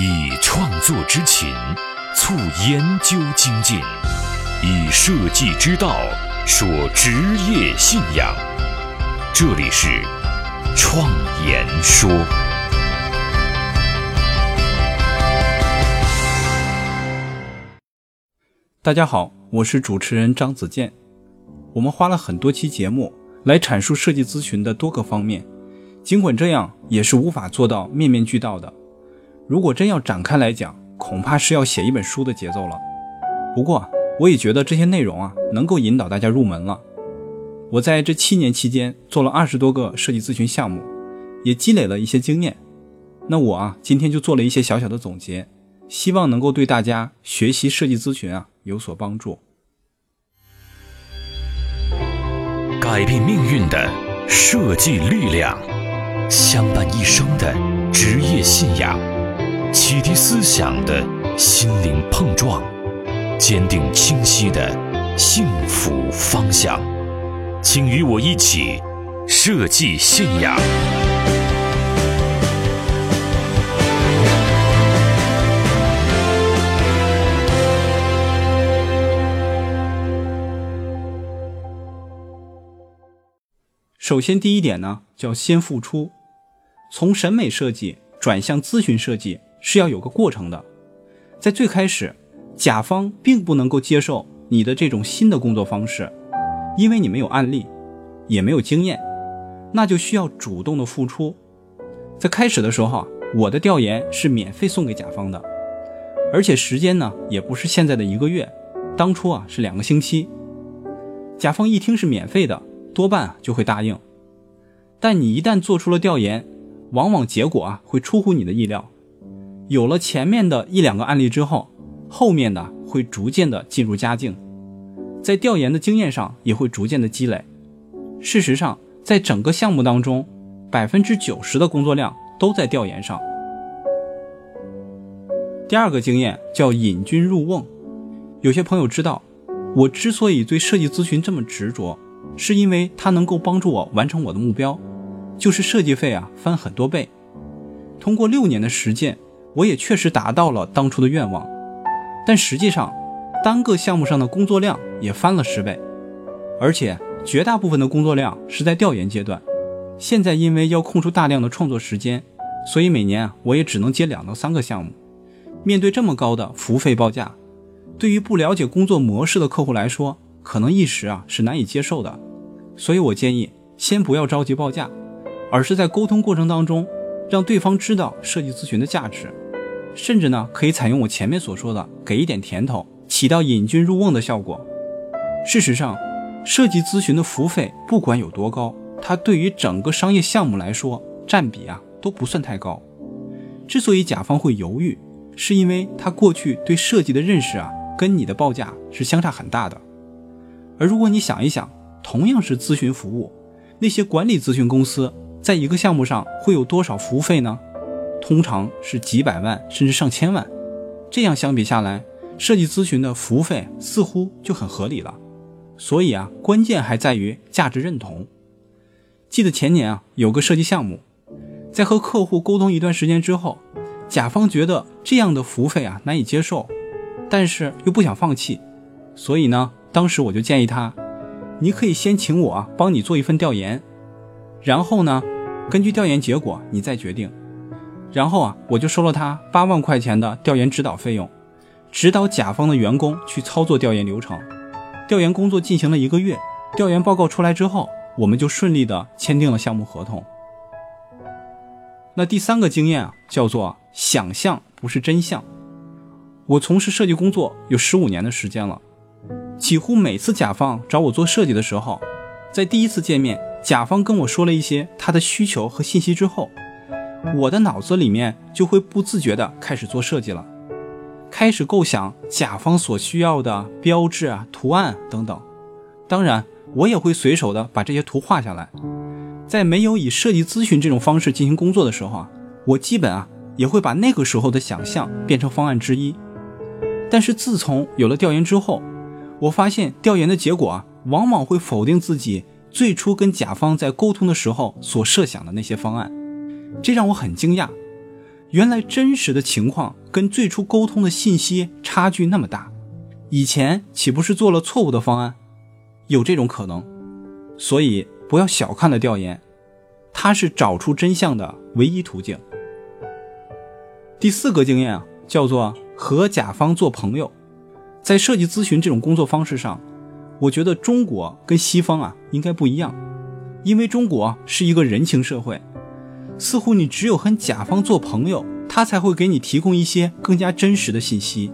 以创作之情促研究精进，以设计之道说职业信仰。这里是创言说。大家好，我是主持人张子健。我们花了很多期节目来阐述设计咨询的多个方面，尽管这样也是无法做到面面俱到的。如果真要展开来讲，恐怕是要写一本书的节奏了。不过，我也觉得这些内容啊，能够引导大家入门了。我在这七年期间做了二十多个设计咨询项目，也积累了一些经验。那我啊，今天就做了一些小小的总结，希望能够对大家学习设计咨询啊。有所帮助。改变命运的设计力量，相伴一生的职业信仰，启迪思想的心灵碰撞，坚定清晰的幸福方向。请与我一起设计信仰。首先，第一点呢，叫先付出。从审美设计转向咨询设计是要有个过程的。在最开始，甲方并不能够接受你的这种新的工作方式，因为你没有案例，也没有经验，那就需要主动的付出。在开始的时候，我的调研是免费送给甲方的，而且时间呢，也不是现在的一个月，当初啊是两个星期。甲方一听是免费的。多半就会答应，但你一旦做出了调研，往往结果啊会出乎你的意料。有了前面的一两个案例之后，后面的会逐渐的进入佳境，在调研的经验上也会逐渐的积累。事实上，在整个项目当中，百分之九十的工作量都在调研上。第二个经验叫引君入瓮。有些朋友知道，我之所以对设计咨询这么执着。是因为它能够帮助我完成我的目标，就是设计费啊翻很多倍。通过六年的实践，我也确实达到了当初的愿望。但实际上，单个项目上的工作量也翻了十倍，而且绝大部分的工作量是在调研阶段。现在因为要空出大量的创作时间，所以每年啊我也只能接两到三个项目。面对这么高的服务费报价，对于不了解工作模式的客户来说，可能一时啊是难以接受的。所以我建议，先不要着急报价，而是在沟通过程当中，让对方知道设计咨询的价值，甚至呢，可以采用我前面所说的，给一点甜头，起到引君入瓮的效果。事实上，设计咨询的服务费不管有多高，它对于整个商业项目来说，占比啊都不算太高。之所以甲方会犹豫，是因为他过去对设计的认识啊，跟你的报价是相差很大的。而如果你想一想，同样是咨询服务，那些管理咨询公司在一个项目上会有多少服务费呢？通常是几百万甚至上千万。这样相比下来，设计咨询的服务费似乎就很合理了。所以啊，关键还在于价值认同。记得前年啊，有个设计项目，在和客户沟通一段时间之后，甲方觉得这样的服务费啊难以接受，但是又不想放弃，所以呢，当时我就建议他。你可以先请我啊帮你做一份调研，然后呢，根据调研结果你再决定。然后啊，我就收了他八万块钱的调研指导费用，指导甲方的员工去操作调研流程。调研工作进行了一个月，调研报告出来之后，我们就顺利的签订了项目合同。那第三个经验啊，叫做想象不是真相。我从事设计工作有十五年的时间了。几乎每次甲方找我做设计的时候，在第一次见面，甲方跟我说了一些他的需求和信息之后，我的脑子里面就会不自觉的开始做设计了，开始构想甲方所需要的标志啊、图案等等。当然，我也会随手的把这些图画下来。在没有以设计咨询这种方式进行工作的时候啊，我基本啊也会把那个时候的想象变成方案之一。但是自从有了调研之后，我发现调研的结果啊，往往会否定自己最初跟甲方在沟通的时候所设想的那些方案，这让我很惊讶。原来真实的情况跟最初沟通的信息差距那么大，以前岂不是做了错误的方案？有这种可能，所以不要小看了调研，它是找出真相的唯一途径。第四个经验啊，叫做和甲方做朋友。在设计咨询这种工作方式上，我觉得中国跟西方啊应该不一样，因为中国是一个人情社会，似乎你只有和甲方做朋友，他才会给你提供一些更加真实的信息，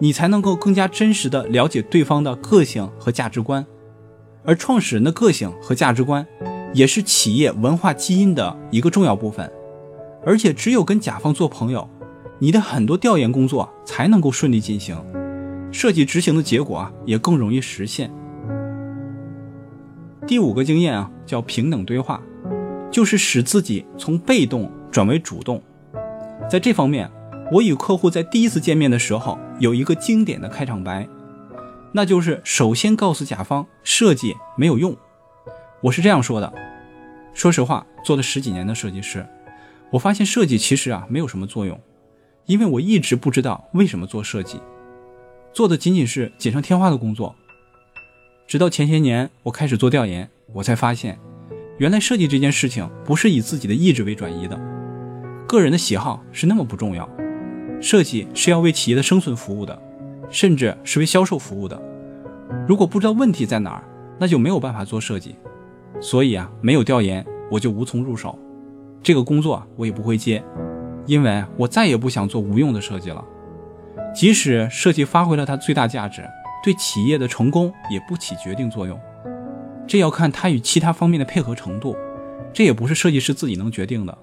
你才能够更加真实的了解对方的个性和价值观。而创始人的个性和价值观，也是企业文化基因的一个重要部分。而且只有跟甲方做朋友，你的很多调研工作才能够顺利进行，设计执行的结果啊也更容易实现。第五个经验啊叫平等对话，就是使自己从被动转为主动。在这方面，我与客户在第一次见面的时候有一个经典的开场白。那就是首先告诉甲方设计没有用，我是这样说的。说实话，做了十几年的设计师，我发现设计其实啊没有什么作用，因为我一直不知道为什么做设计，做的仅仅是锦上添花的工作。直到前些年我开始做调研，我才发现，原来设计这件事情不是以自己的意志为转移的，个人的喜好是那么不重要，设计是要为企业的生存服务的。甚至是为销售服务的。如果不知道问题在哪儿，那就没有办法做设计。所以啊，没有调研，我就无从入手。这个工作我也不会接，因为我再也不想做无用的设计了。即使设计发挥了它最大价值，对企业的成功也不起决定作用。这要看它与其他方面的配合程度，这也不是设计师自己能决定的。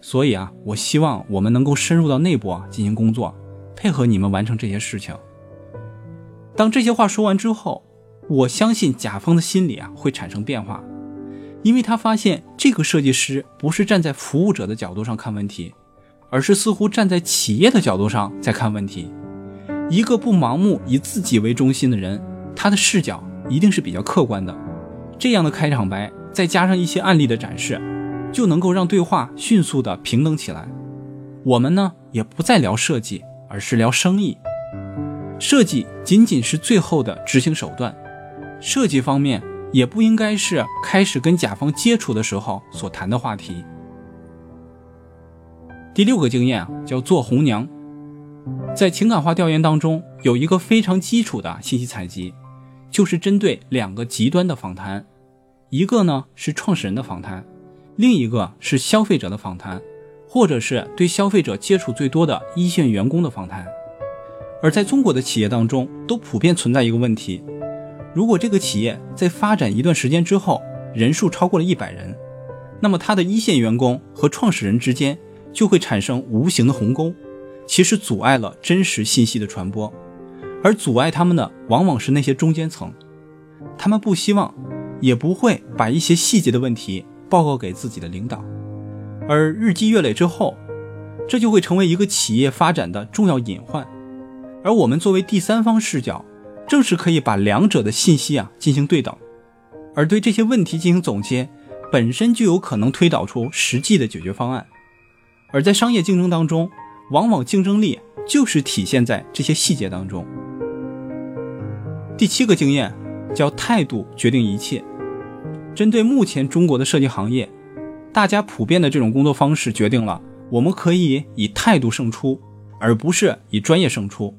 所以啊，我希望我们能够深入到内部啊进行工作，配合你们完成这些事情。当这些话说完之后，我相信甲方的心理啊会产生变化，因为他发现这个设计师不是站在服务者的角度上看问题，而是似乎站在企业的角度上在看问题。一个不盲目以自己为中心的人，他的视角一定是比较客观的。这样的开场白再加上一些案例的展示，就能够让对话迅速的平等起来。我们呢也不再聊设计，而是聊生意。设计仅仅是最后的执行手段，设计方面也不应该是开始跟甲方接触的时候所谈的话题。第六个经验啊，叫做红娘。在情感化调研当中，有一个非常基础的信息采集，就是针对两个极端的访谈，一个呢是创始人的访谈，另一个是消费者的访谈，或者是对消费者接触最多的一线员工的访谈。而在中国的企业当中，都普遍存在一个问题：如果这个企业在发展一段时间之后，人数超过了一百人，那么他的一线员工和创始人之间就会产生无形的鸿沟，其实阻碍了真实信息的传播。而阻碍他们的往往是那些中间层，他们不希望，也不会把一些细节的问题报告给自己的领导。而日积月累之后，这就会成为一个企业发展的重要隐患。而我们作为第三方视角，正是可以把两者的信息啊进行对等，而对这些问题进行总结，本身就有可能推导出实际的解决方案。而在商业竞争当中，往往竞争力就是体现在这些细节当中。第七个经验叫态度决定一切。针对目前中国的设计行业，大家普遍的这种工作方式决定了我们可以以态度胜出，而不是以专业胜出。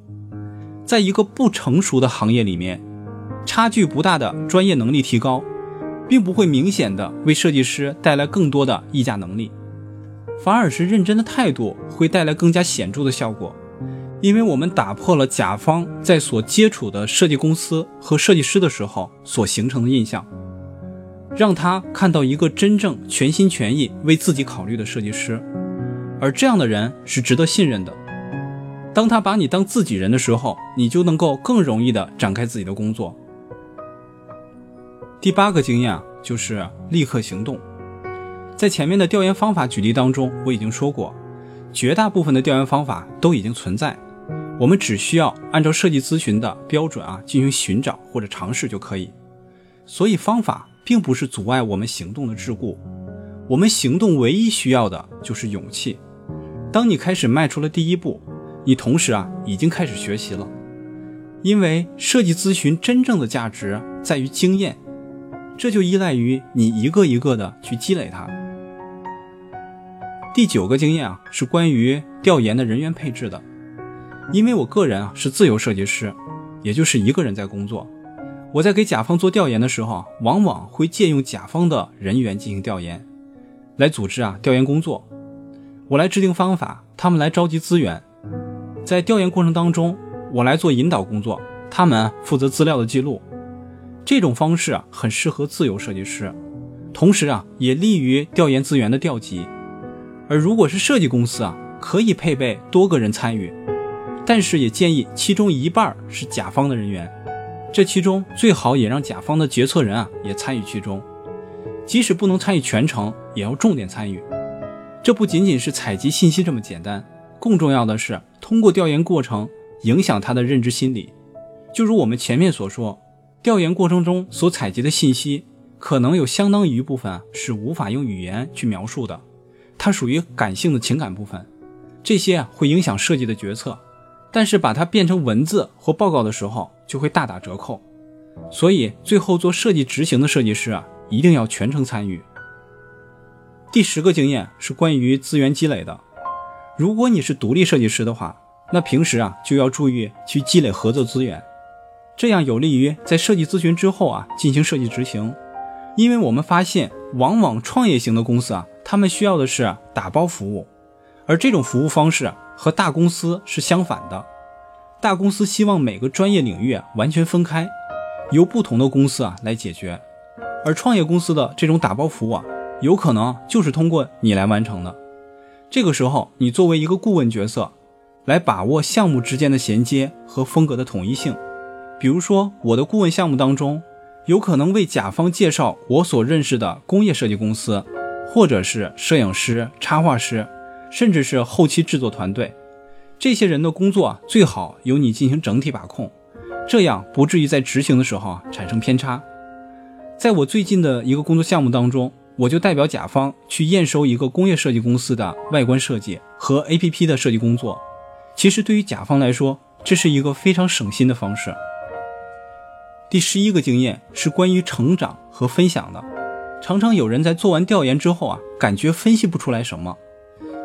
在一个不成熟的行业里面，差距不大的专业能力提高，并不会明显的为设计师带来更多的议价能力，反而是认真的态度会带来更加显著的效果。因为我们打破了甲方在所接触的设计公司和设计师的时候所形成的印象，让他看到一个真正全心全意为自己考虑的设计师，而这样的人是值得信任的。当他把你当自己人的时候，你就能够更容易的展开自己的工作。第八个经验，就是立刻行动。在前面的调研方法举例当中，我已经说过，绝大部分的调研方法都已经存在，我们只需要按照设计咨询的标准啊进行寻找或者尝试就可以。所以方法并不是阻碍我们行动的桎梏，我们行动唯一需要的就是勇气。当你开始迈出了第一步，你同时啊已经开始学习了，因为设计咨询真正的价值在于经验，这就依赖于你一个一个的去积累它。第九个经验啊是关于调研的人员配置的，因为我个人啊是自由设计师，也就是一个人在工作。我在给甲方做调研的时候，往往会借用甲方的人员进行调研，来组织啊调研工作。我来制定方法，他们来召集资源。在调研过程当中，我来做引导工作，他们负责资料的记录。这种方式啊很适合自由设计师，同时啊也利于调研资源的调集。而如果是设计公司啊，可以配备多个人参与，但是也建议其中一半是甲方的人员，这其中最好也让甲方的决策人啊也参与其中，即使不能参与全程，也要重点参与。这不仅仅是采集信息这么简单，更重要的是通过调研过程影响他的认知心理。就如我们前面所说，调研过程中所采集的信息，可能有相当一部分是无法用语言去描述的。它属于感性的情感部分，这些会影响设计的决策，但是把它变成文字或报告的时候就会大打折扣。所以最后做设计执行的设计师啊，一定要全程参与。第十个经验是关于资源积累的。如果你是独立设计师的话，那平时啊就要注意去积累合作资源，这样有利于在设计咨询之后啊进行设计执行。因为我们发现，往往创业型的公司啊。他们需要的是打包服务，而这种服务方式和大公司是相反的。大公司希望每个专业领域完全分开，由不同的公司啊来解决，而创业公司的这种打包服务啊，有可能就是通过你来完成的。这个时候，你作为一个顾问角色，来把握项目之间的衔接和风格的统一性。比如说，我的顾问项目当中，有可能为甲方介绍我所认识的工业设计公司。或者是摄影师、插画师，甚至是后期制作团队，这些人的工作，最好由你进行整体把控，这样不至于在执行的时候产生偏差。在我最近的一个工作项目当中，我就代表甲方去验收一个工业设计公司的外观设计和 APP 的设计工作。其实对于甲方来说，这是一个非常省心的方式。第十一个经验是关于成长和分享的。常常有人在做完调研之后啊，感觉分析不出来什么，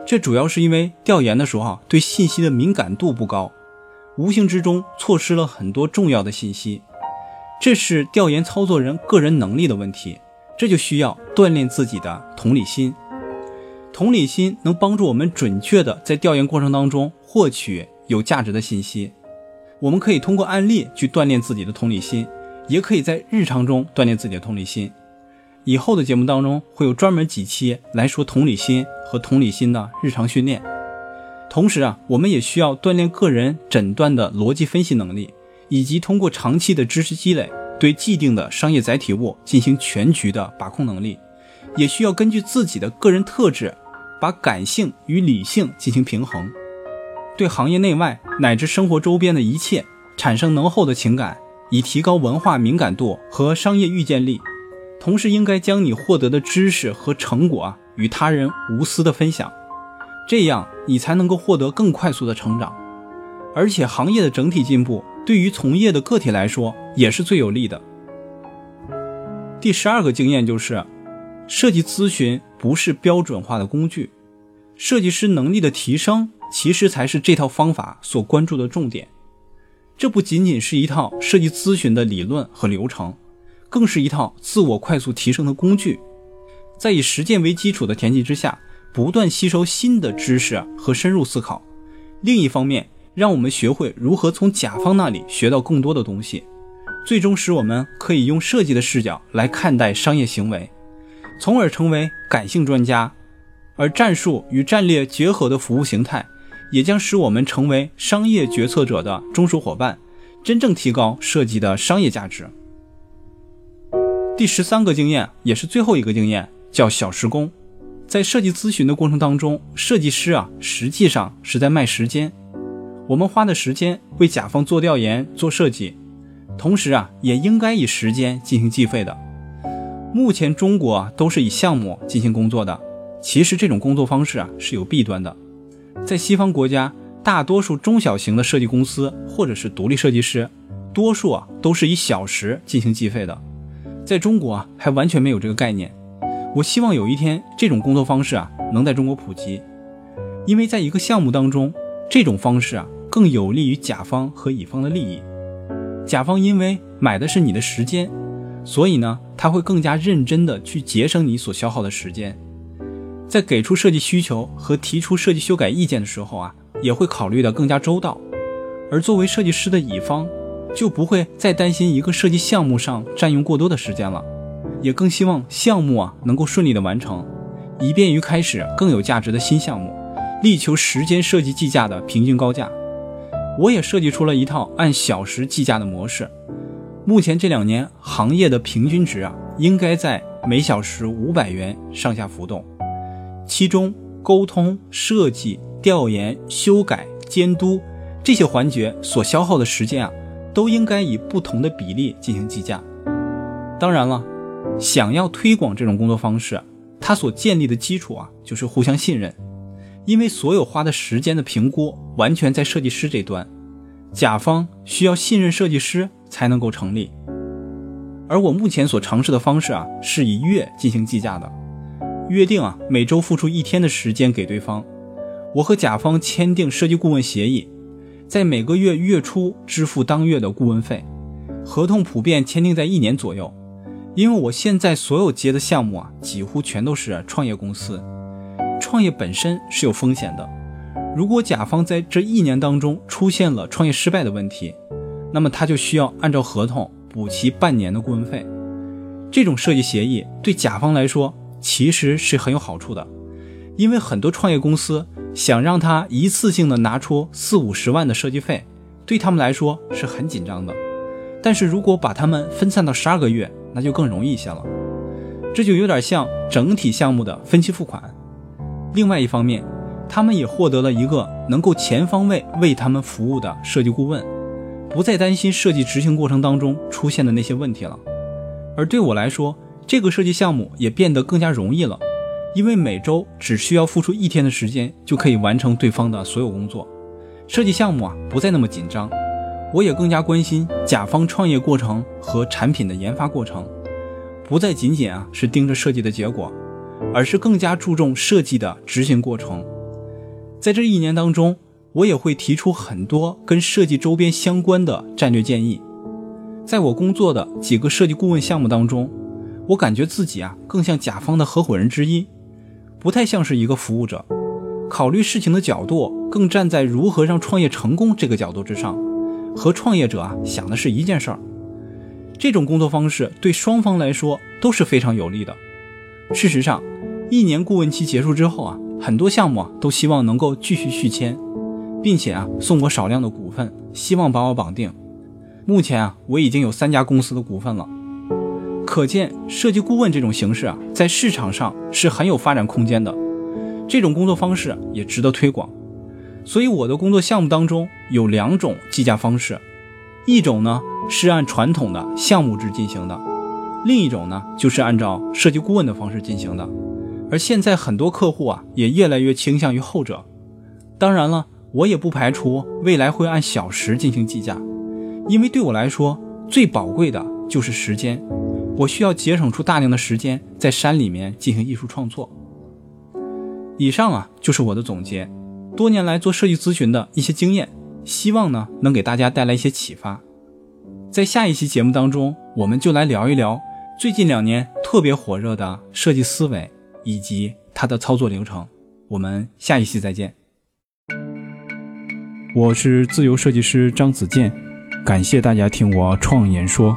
这主要是因为调研的时候，对信息的敏感度不高，无形之中错失了很多重要的信息。这是调研操作人个人能力的问题，这就需要锻炼自己的同理心。同理心能帮助我们准确的在调研过程当中获取有价值的信息。我们可以通过案例去锻炼自己的同理心，也可以在日常中锻炼自己的同理心。以后的节目当中会有专门几期来说同理心和同理心的日常训练。同时啊，我们也需要锻炼个人诊断的逻辑分析能力，以及通过长期的知识积累，对既定的商业载体物进行全局的把控能力。也需要根据自己的个人特质，把感性与理性进行平衡，对行业内外乃至生活周边的一切产生浓厚的情感，以提高文化敏感度和商业预见力。同时，应该将你获得的知识和成果啊与他人无私的分享，这样你才能够获得更快速的成长。而且，行业的整体进步对于从业的个体来说也是最有利的。第十二个经验就是，设计咨询不是标准化的工具，设计师能力的提升其实才是这套方法所关注的重点。这不仅仅是一套设计咨询的理论和流程。更是一套自我快速提升的工具，在以实践为基础的前提之下，不断吸收新的知识和深入思考。另一方面，让我们学会如何从甲方那里学到更多的东西，最终使我们可以用设计的视角来看待商业行为，从而成为感性专家。而战术与战略结合的服务形态，也将使我们成为商业决策者的忠实伙伴，真正提高设计的商业价值。第十三个经验也是最后一个经验，叫小时工。在设计咨询的过程当中，设计师啊实际上是在卖时间。我们花的时间为甲方做调研、做设计，同时啊也应该以时间进行计费的。目前中国啊都是以项目进行工作的，其实这种工作方式啊是有弊端的。在西方国家，大多数中小型的设计公司或者是独立设计师，多数啊都是以小时进行计费的。在中国啊，还完全没有这个概念。我希望有一天，这种工作方式啊能在中国普及，因为在一个项目当中，这种方式啊更有利于甲方和乙方的利益。甲方因为买的是你的时间，所以呢，他会更加认真的去节省你所消耗的时间。在给出设计需求和提出设计修改意见的时候啊，也会考虑的更加周到。而作为设计师的乙方，就不会再担心一个设计项目上占用过多的时间了，也更希望项目啊能够顺利的完成，以便于开始更有价值的新项目，力求时间设计计价的平均高价。我也设计出了一套按小时计价的模式，目前这两年行业的平均值啊，应该在每小时五百元上下浮动。其中，沟通、设计、调研、修改、监督这些环节所消耗的时间啊，都应该以不同的比例进行计价。当然了，想要推广这种工作方式，它所建立的基础啊，就是互相信任。因为所有花的时间的评估完全在设计师这端，甲方需要信任设计师才能够成立。而我目前所尝试的方式啊，是以月进行计价的。约定啊，每周付出一天的时间给对方。我和甲方签订设计顾问协议，在每个月月初支付当月的顾问费。合同普遍签订在一年左右。因为我现在所有接的项目啊，几乎全都是创业公司。创业本身是有风险的。如果甲方在这一年当中出现了创业失败的问题，那么他就需要按照合同补齐半年的顾问费。这种设计协议对甲方来说。其实是很有好处的，因为很多创业公司想让他一次性的拿出四五十万的设计费，对他们来说是很紧张的。但是如果把他们分散到十二个月，那就更容易一些了。这就有点像整体项目的分期付款。另外一方面，他们也获得了一个能够全方位为他们服务的设计顾问，不再担心设计执行过程当中出现的那些问题了。而对我来说，这个设计项目也变得更加容易了，因为每周只需要付出一天的时间就可以完成对方的所有工作。设计项目啊不再那么紧张，我也更加关心甲方创业过程和产品的研发过程，不再仅仅啊是盯着设计的结果，而是更加注重设计的执行过程。在这一年当中，我也会提出很多跟设计周边相关的战略建议。在我工作的几个设计顾问项目当中。我感觉自己啊，更像甲方的合伙人之一，不太像是一个服务者。考虑事情的角度更站在如何让创业成功这个角度之上，和创业者啊想的是一件事儿。这种工作方式对双方来说都是非常有利的。事实上，一年顾问期结束之后啊，很多项目啊都希望能够继续续签，并且啊送我少量的股份，希望把我绑定。目前啊，我已经有三家公司的股份了。可见，设计顾问这种形式啊，在市场上是很有发展空间的。这种工作方式也值得推广。所以，我的工作项目当中有两种计价方式，一种呢是按传统的项目制进行的，另一种呢就是按照设计顾问的方式进行的。而现在很多客户啊，也越来越倾向于后者。当然了，我也不排除未来会按小时进行计价，因为对我来说，最宝贵的就是时间。我需要节省出大量的时间在山里面进行艺术创作。以上啊就是我的总结，多年来做设计咨询的一些经验，希望呢能给大家带来一些启发。在下一期节目当中，我们就来聊一聊最近两年特别火热的设计思维以及它的操作流程。我们下一期再见。我是自由设计师张子健，感谢大家听我创言说。